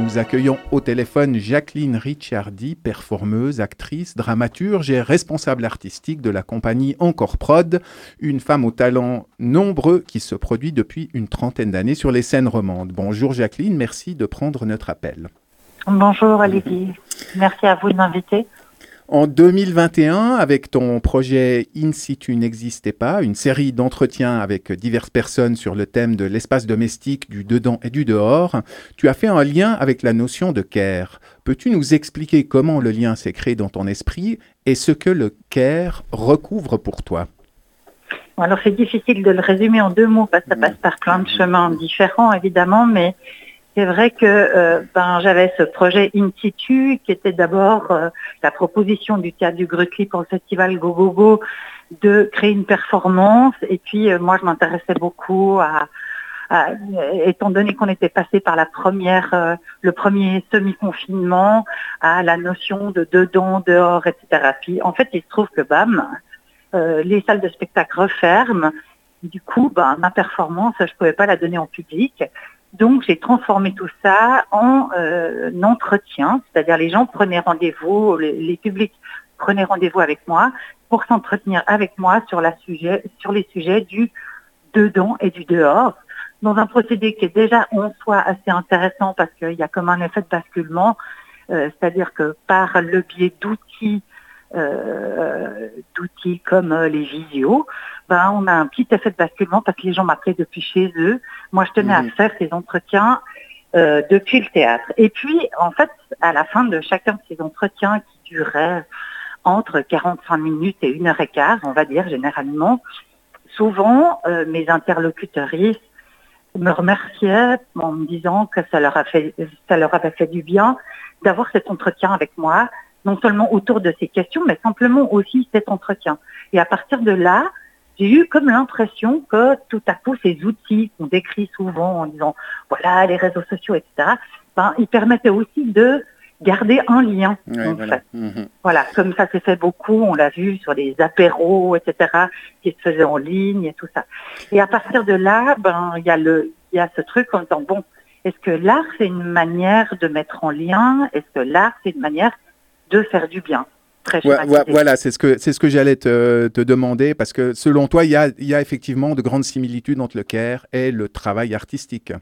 Nous accueillons au téléphone Jacqueline Ricciardi, performeuse, actrice, dramaturge et responsable artistique de la compagnie Encore Prod, une femme aux talents nombreux qui se produit depuis une trentaine d'années sur les scènes romandes. Bonjour Jacqueline, merci de prendre notre appel. Bonjour Olivier, merci à vous de m'inviter. En 2021, avec ton projet In situ n'existait pas, une série d'entretiens avec diverses personnes sur le thème de l'espace domestique, du dedans et du dehors, tu as fait un lien avec la notion de care. Peux-tu nous expliquer comment le lien s'est créé dans ton esprit et ce que le care recouvre pour toi? Alors c'est difficile de le résumer en deux mots parce que ça passe par plein de chemins différents évidemment, mais c'est vrai que euh, ben, j'avais ce projet In situ qui était d'abord euh, la proposition du théâtre du Grutli pour le festival Go Go Go de créer une performance. Et puis euh, moi, je m'intéressais beaucoup à, étant donné qu'on était passé par la première, le premier semi-confinement, à la notion de dedans, dehors, etc. Puis en fait, il se trouve que bam, les salles de spectacle referment. Du coup, ben, ma performance, je ne pouvais pas la donner en public. Donc j'ai transformé tout ça en euh, entretien, c'est-à-dire les gens prenaient rendez-vous, les, publics prenaient rendez-vous avec moi pour s'entretenir avec moi sur, la sujet, sur les sujets du dedans et du dehors, dans un procédé qui est déjà en soi assez intéressant parce qu'il y a comme un effet de basculement, euh, c'est-à-dire que par le biais d'outils euh, d'outils comme euh, les visios, ben, on a un petit effet de basculement parce que les gens m'appelaient depuis chez eux. Moi, je tenais à mhm. faire ces entretiens euh, depuis le théâtre. Et puis, en fait, à la fin de chacun de ces entretiens qui duraient entre 45 minutes et une heure et quart, on va dire généralement, souvent mes interlocuteurs me remerciaient en me disant que ça leur, a fait, ça leur avait fait du bien d'avoir cet entretien avec moi, non seulement autour de ces questions, mais simplement aussi cet entretien. Et à partir de là, j'ai eu comme l'impression que tout à coup, ces outils qu'on décrit souvent en disant, voilà, les réseaux sociaux, etc., ben, ils permettaient aussi de garder un lien. Mhm. voilà. comme ça s'est fait beaucoup, on l'a vu sur les apéros, etc., qui se faisaient en ligne et tout ça. Et à partir de là, ben, il y a le, il y a ce truc en disant, bon, est-ce que l'art, c'est une manière de mettre en lien? Est-ce que l'art, c'est une manière de faire du bien. Très voilà, c'est ce que, c'est ce que j'allais te, demander, parce que selon toi, il y a, y a, effectivement de grandes similitudes entre le CARE et le travail artistique.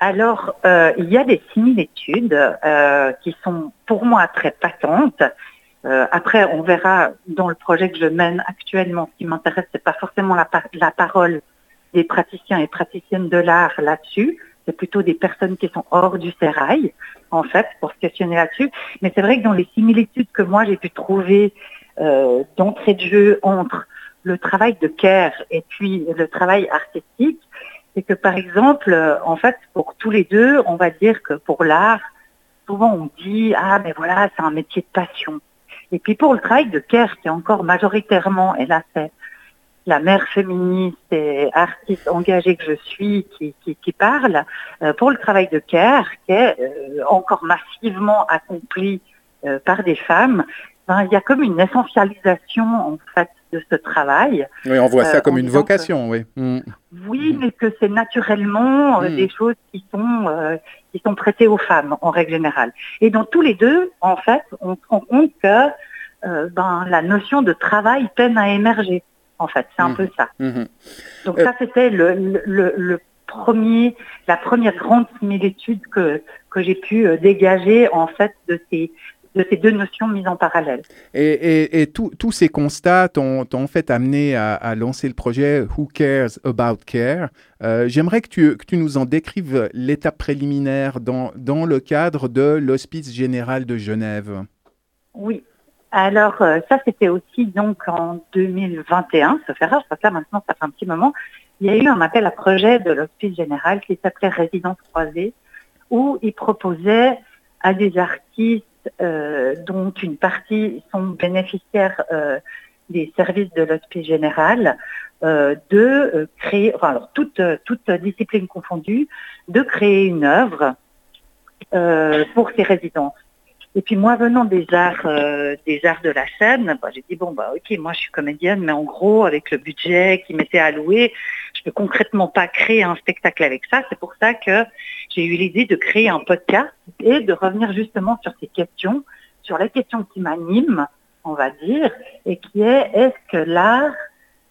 Alors, euh, il y a des similitudes euh, qui sont pour moi très patentes. Euh, après, on verra dans le projet que je mène actuellement, ce qui m'intéresse, c'est pas forcément la, la parole des praticiens et praticiennes de l'art là-dessus, c'est plutôt des personnes qui sont hors du sérail, en fait, pour se questionner là-dessus. Mais c'est vrai que dans les similitudes que moi j'ai pu trouver euh, d'entrée de jeu entre le travail de care et puis le travail artistique, c'est que par exemple, euh, en fait, pour tous les deux, on va dire que pour l'art, souvent on dit ah mais voilà, c'est un métier de passion. Et puis pour le travail de care, qui encore majoritairement, et là c'est la mère féministe et artiste engagée que je suis qui, qui, parle, euh, pour le travail de care, qui est euh, encore massivement accompli euh, par des femmes, ben, il y a comme une essentialisation en fait de ce travail. Oui, on voit ça comme une vocation, oui. Mm. Oui, mais que c'est naturellement mm. des choses qui sont qui sont prêtées aux femmes en règle générale. Et dans tous les deux, en fait, on se rend compte que ben, la notion de travail peine à émerger en fait. C'est un mmh. peu ça. Mmh. Donc ça, euh, c'était le, premier, la première grande similitude que, que j'ai pu euh, dégager en fait de ces, de ces deux notions mises en parallèle. Et, et, tous ces constats t'ont en fait amené à, lancer le projet Who Cares About Care. Euh, j'aimerais que tu, que tu nous en décrives l'étape préliminaire dans, dans le cadre de l'Hospice général de Genève. Oui, alors euh, ça c'était aussi donc en 2021, ça fait rare parce que là maintenant ça fait un petit moment, il y a eu un appel à projet de l'Hospice général qui s'appelait Résidence croisée, où il proposait à des artistes euh, dont une partie sont bénéficiaires euh, des services de l'Hospice général de créer, enfin alors toute discipline confondue, de créer une œuvre pour ces résidences. Et puis moi, venant des arts, euh, des arts de la scène, bah, j'ai dit bon bah ok, moi je suis comédienne, mais en gros avec le budget qui m'était alloué, je peux concrètement pas créer un spectacle avec ça. C'est pour ça que j'ai eu l'idée de créer un podcast et de revenir justement sur ces questions, sur la question qui m'anime, on va dire, et qui est est-ce que l'art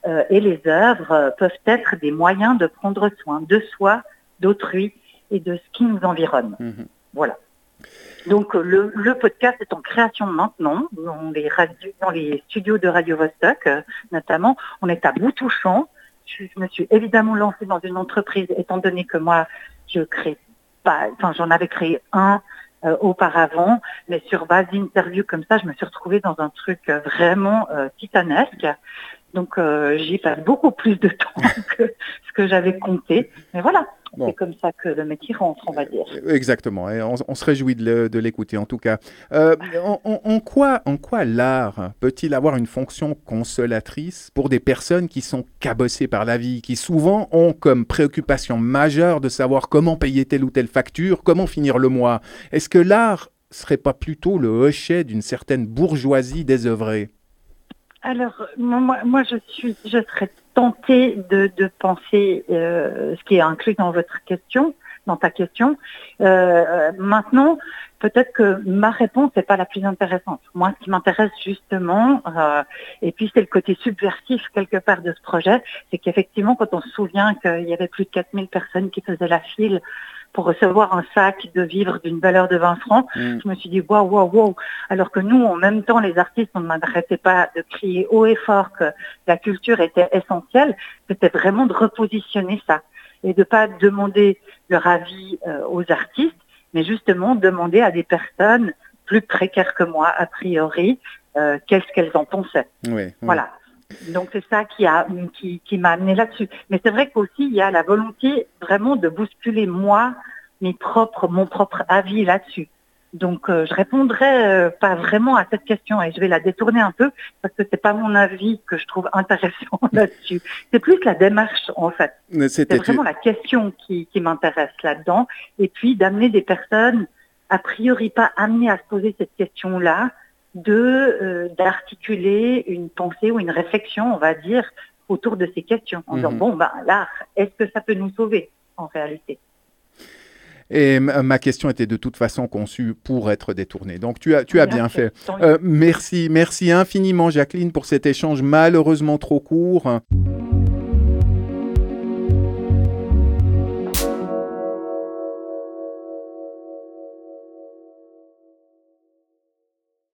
euh, et les œuvres peuvent être des moyens de prendre soin de soi, d'autrui et de ce qui nous environne? Mhm. Voilà. Donc le, podcast est en création maintenant dans les, dans les studios de Radio Vostok euh, notamment. On est à bout touchant. Je, me suis évidemment lancée dans une entreprise étant donné que moi je crée pas, enfin j'en avais créé un euh, auparavant, mais sur base d'interviews comme ça, je me suis retrouvée dans un truc vraiment titanesque. Donc euh, j'y passe beaucoup plus de temps que ce que j'avais compté. Mais voilà, c'est comme ça que le métier rentre, on va dire. Exactement, et on, se réjouit de l'écouter en tout cas. Euh, en, quoi, en quoi l'art peut-il avoir une fonction consolatrice pour des personnes qui sont cabossées par la vie, qui souvent ont comme préoccupation majeure de savoir comment payer telle ou telle facture, comment finir le mois? Est-ce que l'art serait pas plutôt le hochet d'une certaine bourgeoisie désœuvrée? Alors, moi, je serais tentée de, penser euh, ce qui est inclus dans votre question, dans ta question. Euh, maintenant, peut-être que ma réponse n'est pas la plus intéressante. Moi, ce qui m'intéresse justement, euh, et puis c'est le côté subversif quelque part de ce projet, c'est qu'effectivement, quand on se souvient qu'il y avait plus de 4000 personnes qui faisaient la file pour recevoir un sac de vivres d'une valeur de 20 francs, mm. je me suis dit waouh, waouh, waouh. Alors que nous, en même temps, les artistes, on ne m'arrêtait pas de crier haut et fort que la culture était essentielle. C'était vraiment de repositionner ça et de pas demander leur avis euh, aux artistes, mais justement demander à des personnes plus précaires que moi, a priori, euh, qu'est-ce qu'elles en pensaient. Voilà. Donc c'est ça qui a qui, qui m'a amené là-dessus. Mais c'est vrai qu'aussi il y a la volonté vraiment de bousculer moi mes propres mon propre avis là-dessus. Donc euh, je répondrai euh, pas vraiment à cette question et je vais la détourner un peu parce que c'est pas mon avis que je trouve intéressant là-dessus. C'est plus la démarche en fait. C'est vraiment la question qui, qui m'intéresse là-dedans et puis d'amener des personnes a priori pas amenées à se poser cette question-là de euh, d'articuler une pensée ou une réflexion, on va dire, autour de ces questions, en disant, mhm. bon, ben, l'art, est-ce que ça peut nous sauver en réalité? Et ma question était de toute façon conçue pour être détournée. Donc tu as, tu as bien, fait. Euh, merci, merci infiniment Jacqueline pour cet échange malheureusement trop court.